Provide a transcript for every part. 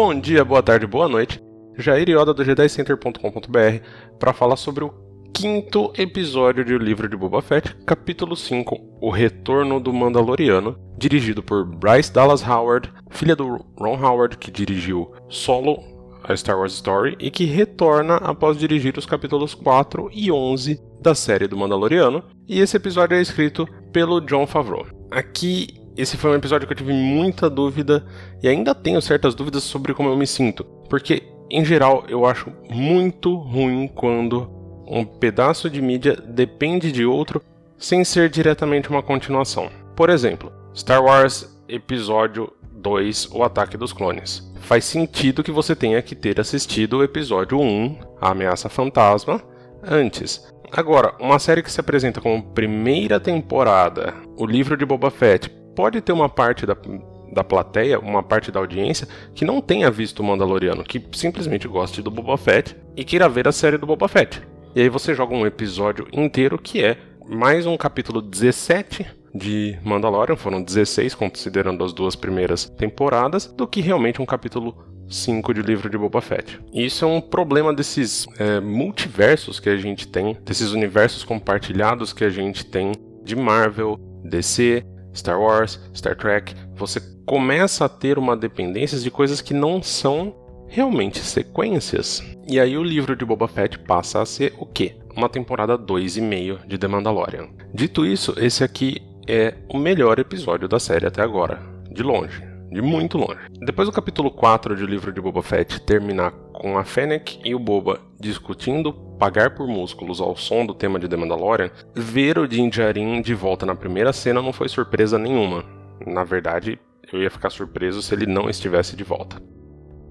Bom dia, boa tarde, boa noite. Jair Yoda do G10Center.com.br para falar sobre o quinto episódio de O Livro de Boba Fett, capítulo 5, O Retorno do Mandaloriano, dirigido por Bryce Dallas Howard, filha do Ron Howard, que dirigiu Solo, a Star Wars Story, e que retorna após dirigir os capítulos 4 e 11 da série do Mandaloriano, e esse episódio é escrito pelo John Favreau. Aqui esse foi um episódio que eu tive muita dúvida e ainda tenho certas dúvidas sobre como eu me sinto, porque em geral eu acho muito ruim quando um pedaço de mídia depende de outro sem ser diretamente uma continuação. Por exemplo, Star Wars Episódio 2 O Ataque dos Clones. Faz sentido que você tenha que ter assistido o episódio 1, A Ameaça Fantasma, antes. Agora, uma série que se apresenta como primeira temporada, o livro de Boba Fett, pode ter uma parte da, da plateia, uma parte da audiência, que não tenha visto o Mandaloriano, que simplesmente goste do Boba Fett e queira ver a série do Boba Fett. E aí você joga um episódio inteiro que é mais um capítulo 17 de Mandalorian, foram 16 considerando as duas primeiras temporadas, do que realmente um capítulo 5 de livro de Boba Fett. E isso é um problema desses é, multiversos que a gente tem, desses universos compartilhados que a gente tem de Marvel, DC, Star Wars, Star Trek, você começa a ter uma dependência de coisas que não são realmente sequências. E aí o livro de Boba Fett passa a ser o quê? Uma temporada 2,5 de The Mandalorian. Dito isso, esse aqui é o melhor episódio da série até agora, de longe de muito longe. Depois do capítulo 4 de livro de Boba Fett terminar com a Fennec e o Boba discutindo pagar por músculos ao som do tema de The Mandalorian, ver o Din Djarin de volta na primeira cena não foi surpresa nenhuma. Na verdade, eu ia ficar surpreso se ele não estivesse de volta.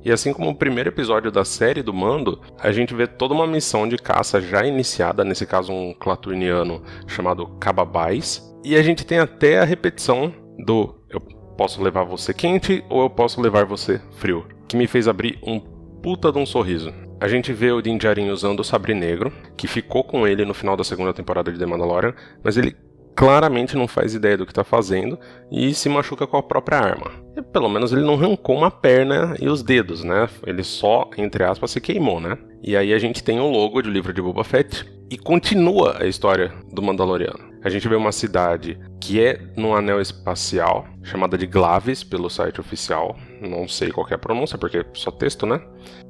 E assim como o primeiro episódio da série do Mando, a gente vê toda uma missão de caça já iniciada, nesse caso um claturniano chamado Cababais, e a gente tem até a repetição do eu posso levar você quente ou eu posso levar você frio, que me fez abrir um puta de um sorriso. A gente vê o Din Djarin usando o sabre negro, que ficou com ele no final da segunda temporada de The Mandalorian, mas ele claramente não faz ideia do que está fazendo e se machuca com a própria arma. E, pelo menos ele não arrancou uma perna e os dedos, né? Ele só, entre aspas, se queimou, né? E aí a gente tem o logo de livro de Boba Fett e continua a história do Mandaloriano. A gente vê uma cidade que é num anel espacial, chamada de Glavis pelo site oficial. Não sei qual é a pronúncia, porque é só texto, né?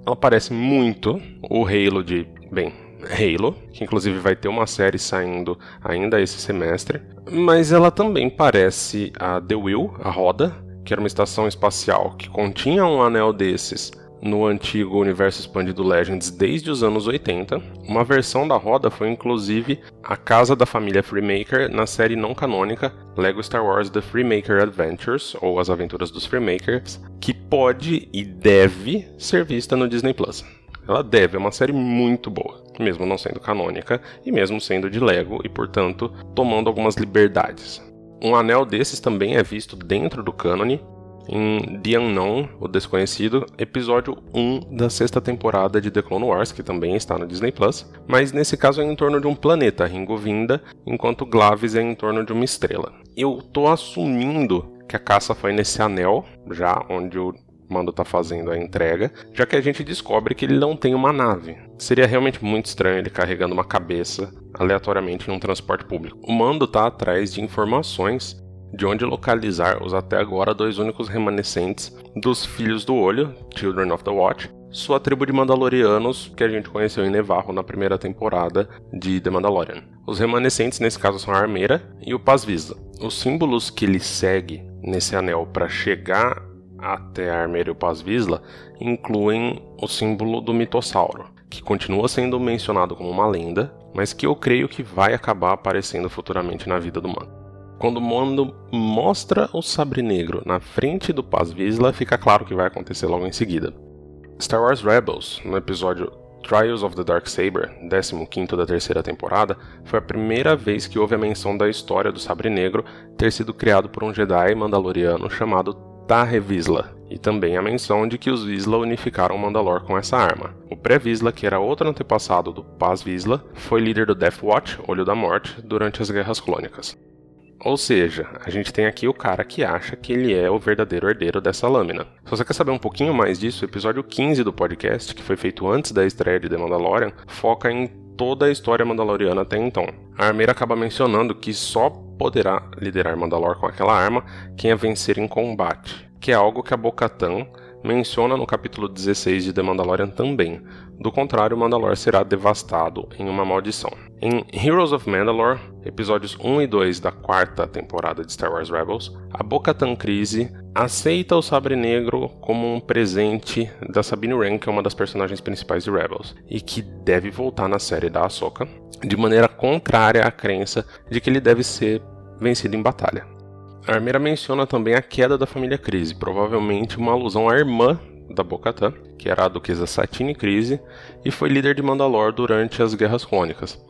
Ela parece muito o Halo de. Bem, Halo, que inclusive vai ter uma série saindo ainda esse semestre. Mas ela também parece a The Wheel, a Roda, que era uma estação espacial que continha um anel desses no antigo universo expandido Legends desde os anos 80. Uma versão da roda foi inclusive a casa da família Freemaker na série não canônica Lego Star Wars The Freemaker Adventures, ou As Aventuras dos Freemakers, que pode e deve ser vista no Disney Plus. Ela deve, é uma série muito boa, mesmo não sendo canônica e mesmo sendo de Lego e, portanto, tomando algumas liberdades. Um anel desses também é visto dentro do cânone, em The Unknown, o Desconhecido, episódio 1 da sexta temporada de The Clone Wars, que também está no Disney Plus, mas nesse caso é em torno de um planeta, Ringovinda, enquanto Glavis é em torno de uma estrela. Eu tô assumindo que a caça foi nesse anel, já onde o Mando tá fazendo a entrega, já que a gente descobre que ele não tem uma nave. Seria realmente muito estranho ele carregando uma cabeça aleatoriamente em um transporte público. O Mando tá atrás de informações de onde localizar os até agora dois únicos remanescentes dos Filhos do Olho, Children of the Watch, sua tribo de Mandalorianos que a gente conheceu em Nevarro na primeira temporada de The Mandalorian. Os remanescentes nesse caso são a Armeira e o Paz Vizsla. Os símbolos que ele segue nesse anel para chegar até a Armeira e o Paz Vizsla incluem o símbolo do mitossauro, que continua sendo mencionado como uma lenda, mas que eu creio que vai acabar aparecendo futuramente na vida do humano. Quando Mondo mostra o sabre negro na frente do Paz Vizsla, fica claro que vai acontecer logo em seguida. Star Wars Rebels, no episódio Trials of the Dark Saber, 15 da terceira temporada, foi a primeira vez que houve a menção da história do Sabre Negro ter sido criado por um Jedi mandaloriano chamado Tarre Vizsla, e também a menção de que os Vizsla unificaram Mandalor com essa arma. O Pré-Vizsla, que era outro antepassado do Paz Vizsla, foi líder do Death Watch, Olho da Morte, durante as Guerras Clônicas. Ou seja, a gente tem aqui o cara que acha que ele é o verdadeiro herdeiro dessa lâmina. Se você quer saber um pouquinho mais disso, o episódio 15 do podcast, que foi feito antes da estreia de The Mandalorian, foca em toda a história mandaloriana até então. A armeira acaba mencionando que só poderá liderar Mandalor com aquela arma quem a vencer em combate, que é algo que a Bo-Katan menciona no capítulo 16 de The Mandalorian também. Do contrário, Mandalor será devastado em uma maldição. Em Heroes of Mandalore, episódios 1 e 2 da quarta temporada de Star Wars Rebels, a Bo-Katan Kryze aceita o Sabre Negro como um presente da Sabine Wren, que é uma das personagens principais de Rebels, e que deve voltar na série da Ahsoka, de maneira contrária à crença de que ele deve ser vencido em batalha. Armeira menciona também a queda da família Crise, provavelmente uma alusão à irmã da Bocatã, que era a duquesa Satine Crise, e foi líder de Mandalor durante as Guerras Clônicas.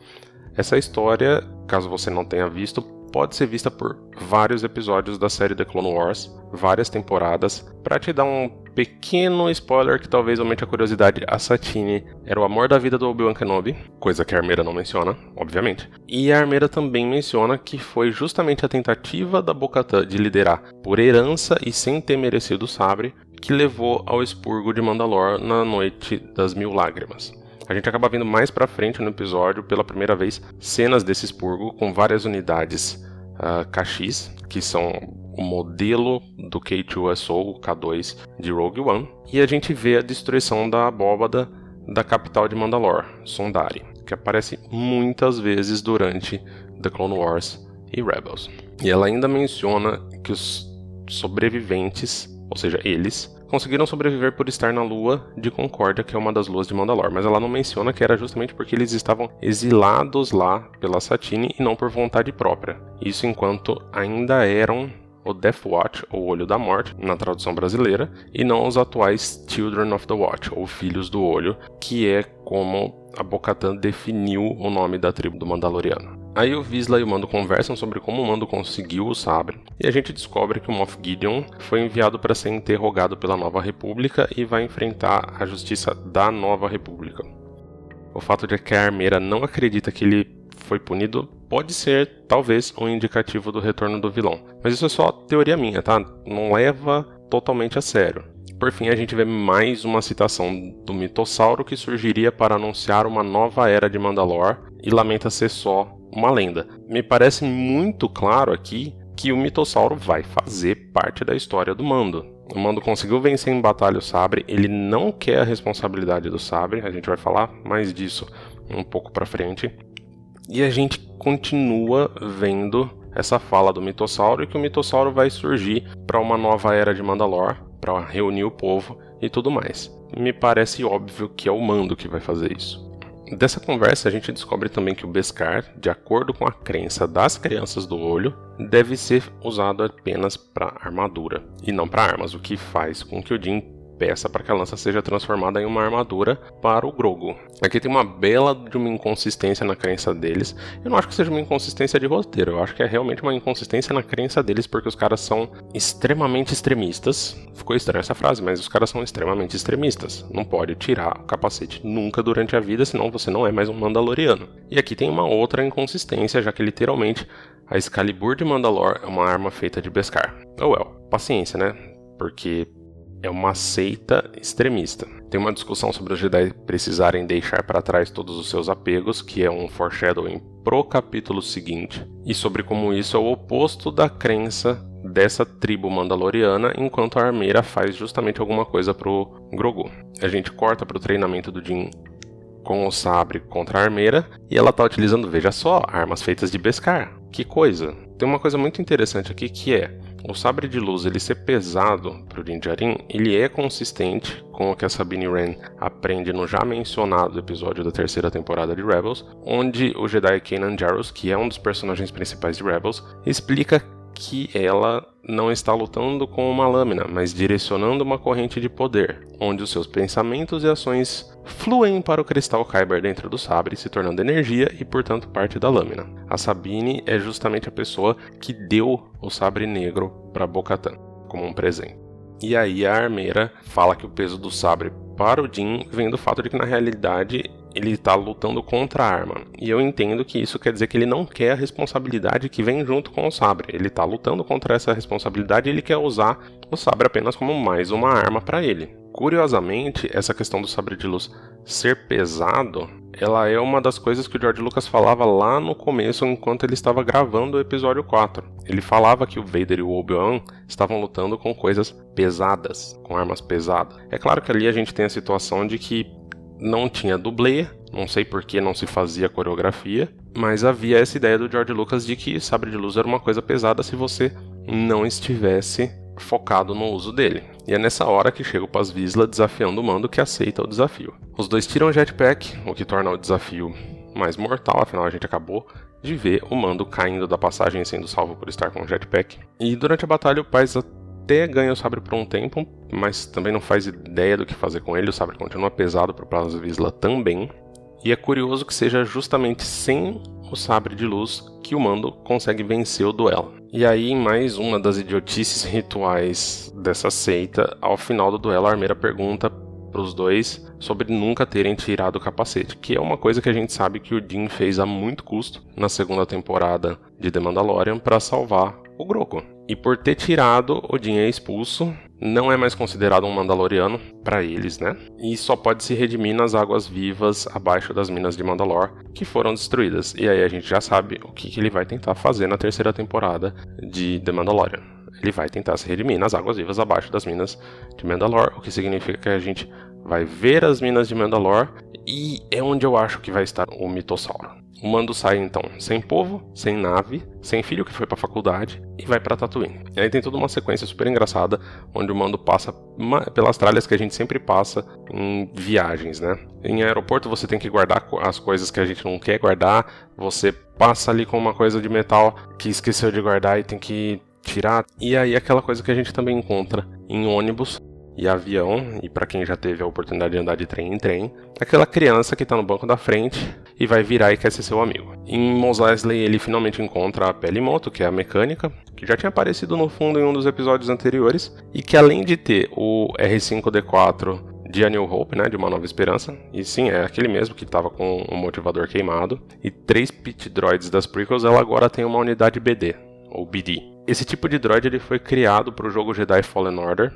Essa história, caso você não tenha visto, pode ser vista por vários episódios da série The Clone Wars, várias temporadas. Para te dar um pequeno spoiler que talvez aumente a curiosidade, a Satine era o amor da vida do Obi-Wan Kenobi, coisa que a Armeira não menciona, obviamente. E a Armeira também menciona que foi justamente a tentativa da Bocatã de liderar por herança e sem ter merecido o sabre que levou ao expurgo de Mandalor na Noite das Mil Lágrimas. A gente acaba vendo mais pra frente no episódio, pela primeira vez, cenas desse expurgo com várias unidades uh, ah, KX, que são o modelo do K2SO, o K2 de Rogue One, e a gente vê a destruição da abóbada da capital de Mandalore, Sondari, que aparece muitas vezes durante The Clone Wars e Rebels. E ela ainda menciona que os sobreviventes, ou seja, eles, conseguiram sobreviver por estar na lua de Concórdia, que é uma das luas de Mandalor, mas ela não menciona que era justamente porque eles estavam exilados lá pela Satine e não por vontade própria. Isso enquanto ainda eram o Death Watch, ou Olho da Morte, na tradução brasileira, e não os atuais Children of the Watch, ou Filhos do Olho, que é como a Bocatan definiu o nome da tribo do Mandaloriano. Aí o Visla e o Mando conversam sobre como o Mando conseguiu o sabre, e a gente descobre que o Moff Gideon foi enviado para ser interrogado pela Nova República e vai enfrentar a justiça da Nova República. O fato de que a armeira não acredita que ele foi punido pode ser, talvez, um indicativo do retorno do vilão. Mas isso é só teoria minha, tá? Não leva totalmente a sério. Por fim, a gente vê mais uma citação do mitossauro que surgiria para anunciar uma nova era de Mandalor e lamenta ser só uma lenda. Me parece muito claro aqui que o mitossauro vai fazer parte da história do Mando. O Mando conseguiu vencer em batalha o Sabre, ele não quer a responsabilidade do Sabre, a gente vai falar mais disso um pouco para frente. E a gente continua vendo essa fala do mitossauro e que o mitossauro vai surgir para uma nova era de Mandalor, para reunir o povo e tudo mais. Me parece óbvio que é o Mando que vai fazer isso. Dessa conversa, a gente descobre também que o Beskar, de acordo com a crença das crianças do olho, deve ser usado apenas para armadura e não para armas, o que faz com que o Jin peça para que a lança seja transformada em uma armadura para o Grogu. Aqui tem uma bela de uma inconsistência na crença deles. Eu não acho que seja uma inconsistência de roteiro, eu acho que é realmente uma inconsistência na crença deles porque os caras são extremamente extremistas. Ficou estranha essa frase, mas os caras são extremamente extremistas. Não pode tirar o capacete nunca durante a vida, senão você não é mais um Mandaloriano. E aqui tem uma outra inconsistência, já que literalmente a Excalibur de Mandalor é uma arma feita de Beskar. Oh well, paciência, né? Porque é uma seita extremista. Tem uma discussão sobre os Jedi precisarem deixar para trás todos os seus apegos, que é um foreshadowing pro capítulo seguinte, e sobre como isso é o oposto da crença dessa tribo mandaloriana, enquanto a armeira faz justamente alguma coisa pro Grogu. A gente corta pro treinamento do Din com o sabre contra a armeira e ela tá utilizando, veja só, armas feitas de Beskar. Que coisa! Tem uma coisa muito interessante aqui que é o sabre de luz ele ser pesado para o Din Djarin, ele é consistente com o que a Sabine Wren aprende no já mencionado episódio da terceira temporada de Rebels, onde o Jedi Kanan Jarrus, que é um dos personagens principais de Rebels, explica que ela não está lutando com uma lâmina, mas direcionando uma corrente de poder, onde os seus pensamentos e ações fluem para o cristal Kyber dentro do sabre, se tornando energia e, portanto, parte da lâmina. A Sabine é justamente a pessoa que deu o sabre negro para Bo-Katan como um presente. E aí a armeira fala que o peso do sabre para o Jin vem do fato de que na realidade ele está lutando contra a arma. E eu entendo que isso quer dizer que ele não quer a responsabilidade que vem junto com o sabre. Ele está lutando contra essa responsabilidade e ele quer usar o sabre apenas como mais uma arma para ele. Curiosamente, essa questão do sabre de luz ser pesado, ela é uma das coisas que o George Lucas falava lá no começo, enquanto ele estava gravando o episódio 4. Ele falava que o Vader e o Obi-Wan estavam lutando com coisas pesadas, com armas pesadas. É claro que ali a gente tem a situação de que não tinha dublê, não sei por que não se fazia coreografia, mas havia essa ideia do George Lucas de que sabre de luz era uma coisa pesada se você não estivesse focado no uso dele. E é nessa hora que chega o Paz Vizsla desafiando o Mando que aceita o desafio. Os dois tiram o jetpack, o que torna o desafio mais mortal, afinal a gente acabou de ver o Mando caindo da passagem sendo salvo por estar com o jetpack. E durante a batalha o Paz até ganha o sabre por um tempo, mas também não faz ideia do que fazer com ele, o sabre continua pesado para o Paz Vizsla também. E é curioso que seja justamente sem o sabre de luz que o Mando consegue vencer o duelo. E aí, mais uma das idiotices rituais dessa seita, ao final do duelo, a armeira pergunta para os dois sobre nunca terem tirado o capacete, que é uma coisa que a gente sabe que o Dean fez a muito custo na segunda temporada de The Mandalorian para salvar o Groco. E por ter tirado, Odin é expulso, não é mais considerado um Mandaloriano para eles, né? E só pode se redimir nas águas vivas abaixo das minas de Mandalor, que foram destruídas. E aí a gente já sabe o que, que ele vai tentar fazer na terceira temporada de The Mandalorian. Ele vai tentar se redimir nas águas vivas abaixo das minas de Mandalor, o que significa que a gente vai ver as minas de Mandalor e é onde eu acho que vai estar o mitossauro. O Mando sai então sem povo, sem nave, sem filho que foi para faculdade e vai para Tatooine. E aí tem toda uma sequência super engraçada onde o Mando passa pelas tralhas que a gente sempre passa em viagens, né? Em aeroporto você tem que guardar as coisas que a gente não quer guardar, você passa ali com uma coisa de metal que esqueceu de guardar e tem que tirar. E aí aquela coisa que a gente também encontra em ônibus e avião, e para quem já teve a oportunidade de andar de trem em trem, aquela criança que tá no banco da frente e vai virar e quer ser seu amigo. Em Mos Eisley ele finalmente encontra a Pelimoto, que é a mecânica, que já tinha aparecido no fundo em um dos episódios anteriores, e que além de ter o R5D4 de A New Hope, né, de Uma Nova Esperança, e sim, é aquele mesmo que estava com o motivador queimado, e três pit droids das prequels, ela agora tem uma unidade BD, ou BD. Esse tipo de droid ele foi criado para o jogo Jedi Fallen Order,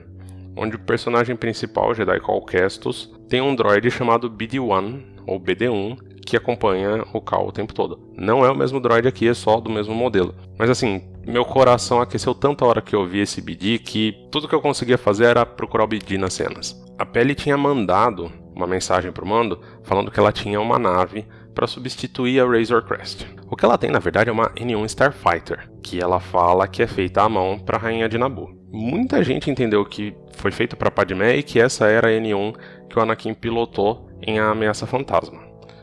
onde o personagem principal, Jedi Cal Kestos, tem um droid chamado BD-1, ou BD-1, que acompanha o Cal o tempo todo. Não é o mesmo droid aqui, é só do mesmo modelo. Mas assim, meu coração aqueceu tanta hora que eu vi esse BD que tudo que eu conseguia fazer era procurar o BD nas cenas. A Pele tinha mandado uma mensagem pro Mando falando que ela tinha uma nave para substituir a Razor Crest. O que ela tem, na verdade, é uma N1 Starfighter, que ela fala que é feita à mão para a rainha de Naboo. Muita gente entendeu que foi feita para Padmé e que essa era a N1 que o Anakin pilotou em A Ameaça Fantasma.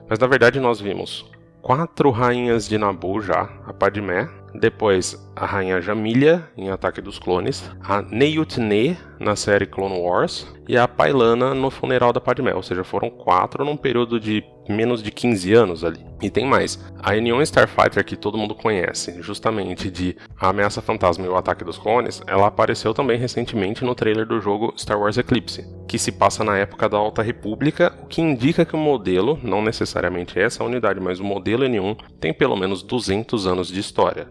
Mas na verdade nós vimos quatro rainhas de Naboo já, a Padmé, depois a rainha Jamilha em Ataque dos Clones, a Neyutne na série Clone Wars e a Pailana no funeral da Padmé, ou seja, foram quatro num período de menos de 15 anos ali. E tem mais, a N1 Starfighter que todo mundo conhece, justamente de A Ameaça Fantasma e o Ataque dos Clones, ela apareceu também recentemente no trailer do jogo Star Wars Eclipse, que se passa na época da Alta República, o que indica que o modelo, não necessariamente essa unidade, mas o modelo N1, tem pelo menos 200 anos de história.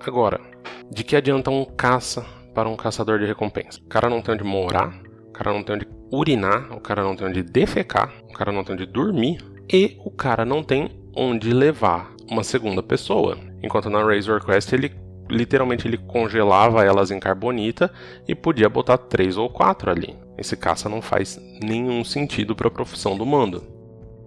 Agora, de que adianta um caça para um caçador de recompensa? O cara não tem onde morar, o cara não tem onde urinar, o cara não tem onde defecar, o cara não tem onde dormir e o cara não tem onde levar uma segunda pessoa. Enquanto na Razor Quest ele literalmente ele congelava elas em carbonita e podia botar três ou quatro ali. Esse caça não faz nenhum sentido para a profissão do mando.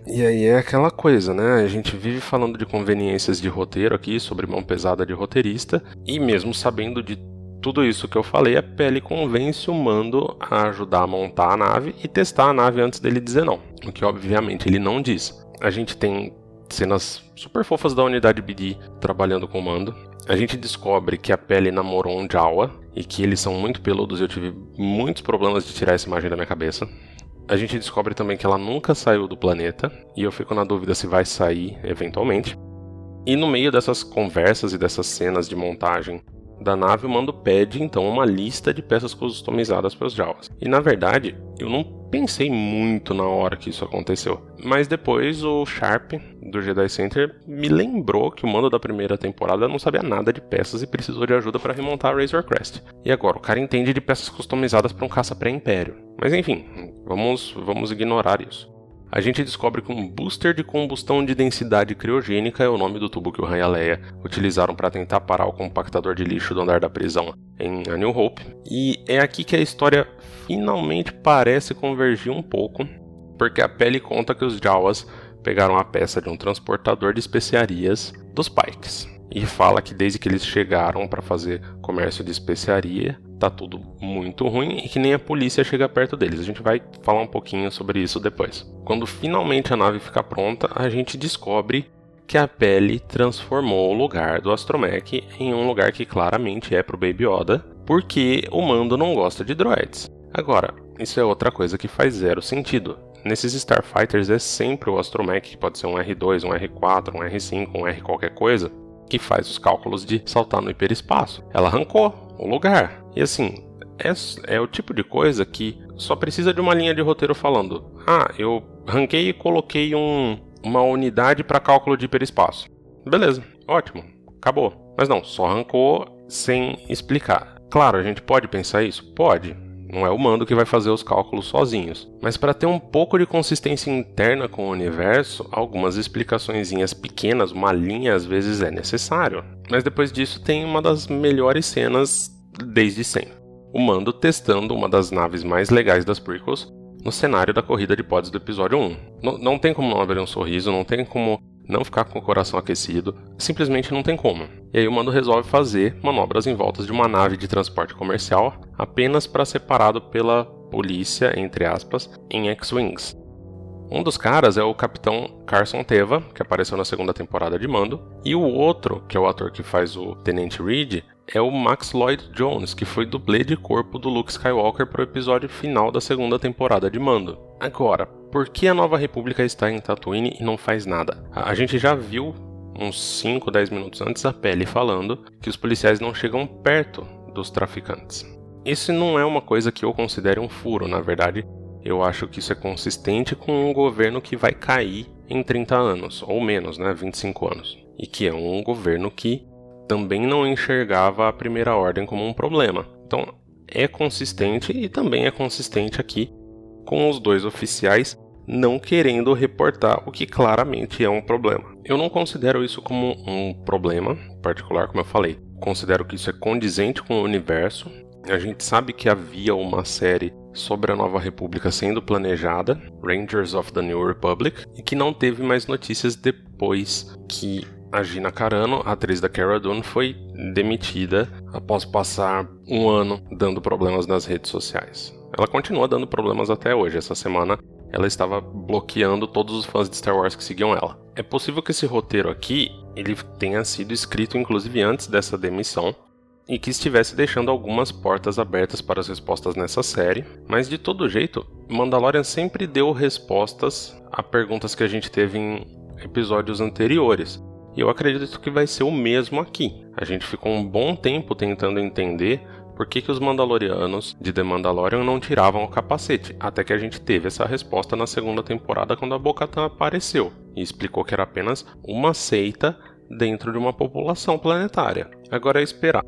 E aí é aquela coisa, né? A gente vive falando de conveniências de roteiro aqui, sobre mão pesada de roteirista, e mesmo sabendo de tudo isso que eu falei, a Pele convence o Mando a ajudar a montar a nave e testar a nave antes dele dizer não. O que obviamente ele não diz. A gente tem cenas super fofas da unidade BD trabalhando com o Mando. A gente descobre que a Pele namorou um Jawa e que eles são muito peludos e eu tive muitos problemas de tirar essa imagem da minha cabeça. A gente descobre também que ela nunca saiu do planeta e eu fico na dúvida se vai sair eventualmente. E no meio dessas conversas e dessas cenas de montagem da nave, o mando pede então uma lista de peças customizadas para os Jawas. E na verdade, eu não pensei muito na hora que isso aconteceu. Mas depois o Sharp do Jedi Center me lembrou que o mando da primeira temporada não sabia nada de peças e precisou de ajuda para remontar a Razor Crest. E agora o cara entende de peças customizadas para um caça pré-império. Mas enfim, vamos, vamos ignorar isso a gente descobre que um booster de combustão de densidade criogênica é o nome do tubo que o Han e a Leia utilizaram para tentar parar o compactador de lixo do andar da prisão em A New Hope. E é aqui que a história finalmente parece convergir um pouco, porque a pele conta que os Jawas pegaram a peça de um transportador de especiarias dos Pikes. E fala que desde que eles chegaram para fazer comércio de especiaria, tá tudo muito ruim e que nem a polícia chega perto deles. A gente vai falar um pouquinho sobre isso depois. Quando finalmente a nave fica pronta, a gente descobre que a pele transformou o lugar do Astromech em um lugar que claramente é pro Baby Yoda, porque o mando não gosta de droids. Agora, isso é outra coisa que faz zero sentido. Nesses Starfighters é sempre o Astromech, que pode ser um R2, um R4, um R5, um R qualquer coisa, que faz os cálculos de saltar no hiperespaço. Ela arrancou, o lugar. E assim, é, é o tipo de coisa que só precisa de uma linha de roteiro falando: ah, eu ranquei e coloquei um, uma unidade para cálculo de hiperespaço. Beleza, ótimo, acabou. Mas não, só arrancou sem explicar. Claro, a gente pode pensar isso? Pode. Não é o mando que vai fazer os cálculos sozinhos. Mas para ter um pouco de consistência interna com o universo, algumas explicações pequenas, uma linha às vezes é necessário. Mas depois disso tem uma das melhores cenas desde sempre. O Mando testando uma das naves mais legais das prequels no cenário da corrida de pods do episódio 1. N não tem como não abrir um sorriso, não tem como não ficar com o coração aquecido, simplesmente não tem como. E aí o Mando resolve fazer manobras em voltas de uma nave de transporte comercial apenas para separado pela polícia, entre aspas, em X-Wings. Um dos caras é o capitão Carson Teva, que apareceu na segunda temporada de Mando, e o outro, que é o ator que faz o Tenente Reed, é o Max Lloyd Jones, que foi dublê de corpo do Luke Skywalker para o episódio final da segunda temporada de Mando. Agora, por que a Nova República está em Tatooine e não faz nada? A gente já viu uns 5, 10 minutos antes a Pele falando que os policiais não chegam perto dos traficantes. Isso não é uma coisa que eu considere um furo, na verdade, eu acho que isso é consistente com um governo que vai cair em 30 anos, ou menos, né, 25 anos. E que é um governo que também não enxergava a primeira ordem como um problema. Então, é consistente e também é consistente aqui com os dois oficiais não querendo reportar o que claramente é um problema. Eu não considero isso como um problema particular, como eu falei. Considero que isso é condizente com o universo. A gente sabe que havia uma série sobre a Nova República sendo planejada, Rangers of the New Republic, e que não teve mais notícias depois que a Gina Carano, a atriz da Cara Dune, foi demitida após passar um ano dando problemas nas redes sociais. Ela continua dando problemas até hoje. Essa semana ela estava bloqueando todos os fãs de Star Wars que seguiam ela. É possível que esse roteiro aqui ele tenha sido escrito inclusive antes dessa demissão e que estivesse deixando algumas portas abertas para as respostas nessa série, mas de todo jeito, Mandalorian sempre deu respostas a perguntas que a gente teve em episódios anteriores. E eu acredito que vai ser o mesmo aqui. A gente ficou um bom tempo tentando entender por que, que os Mandalorianos de The Mandalorian não tiravam o capacete, até que a gente teve essa resposta na segunda temporada quando a Bo-Katan apareceu e explicou que era apenas uma seita dentro de uma população planetária. Agora é esperar.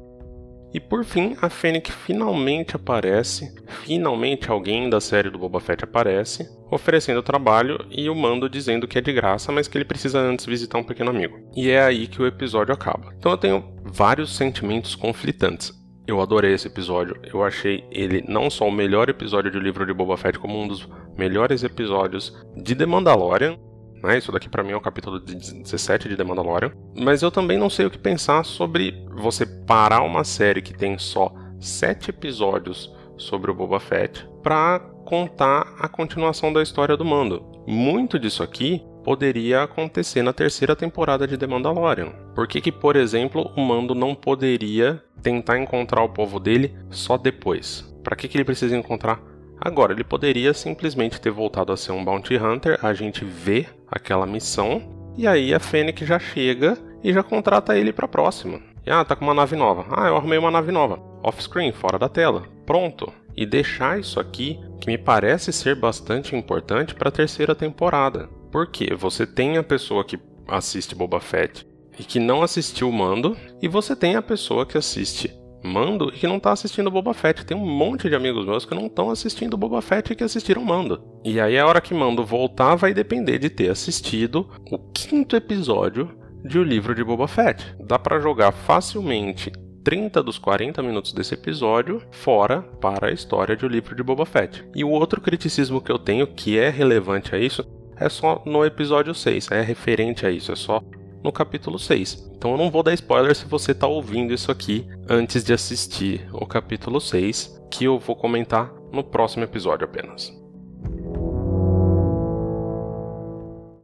E por fim, a Fennec finalmente aparece, finalmente alguém da série do Boba Fett aparece, oferecendo trabalho e o Mando dizendo que é de graça, mas que ele precisa antes visitar um pequeno amigo. E é aí que o episódio acaba. Então eu tenho vários sentimentos conflitantes. Eu adorei esse episódio. Eu achei ele não só o melhor episódio de livro de Boba Fett, como um dos melhores episódios de The Mandalorian. Né? Isso daqui para mim é o capítulo 17 de The Mandalorian. Mas eu também não sei o que pensar sobre você parar uma série que tem só sete episódios sobre o Boba Fett para contar a continuação da história do Mando. Muito disso aqui poderia acontecer na terceira temporada de The Mandalorian. Por que, que, por exemplo, o Mando não poderia tentar encontrar o povo dele só depois? Para que, que ele precisa encontrar agora? Ele poderia simplesmente ter voltado a ser um Bounty Hunter, a gente vê aquela missão, e aí a Fennec já chega e já contrata ele para a próxima. E, ah, tá com uma nave nova. Ah, eu arrumei uma nave nova. Off-screen, fora da tela. Pronto. E deixar isso aqui, que me parece ser bastante importante para a terceira temporada. Porque você tem a pessoa que assiste Boba Fett e que não assistiu Mando, e você tem a pessoa que assiste Mando e que não tá assistindo Boba Fett. Tem um monte de amigos meus que não estão assistindo Boba Fett e que assistiram Mando. E aí a hora que Mando voltar vai depender de ter assistido o quinto episódio de O Livro de Boba Fett. Dá para jogar facilmente 30 dos 40 minutos desse episódio fora para a história de O Livro de Boba Fett. E o outro criticismo que eu tenho que é relevante a isso é só no episódio 6, é referente a isso, é só no capítulo 6. Então eu não vou dar spoiler se você está ouvindo isso aqui antes de assistir o capítulo 6, que eu vou comentar no próximo episódio apenas.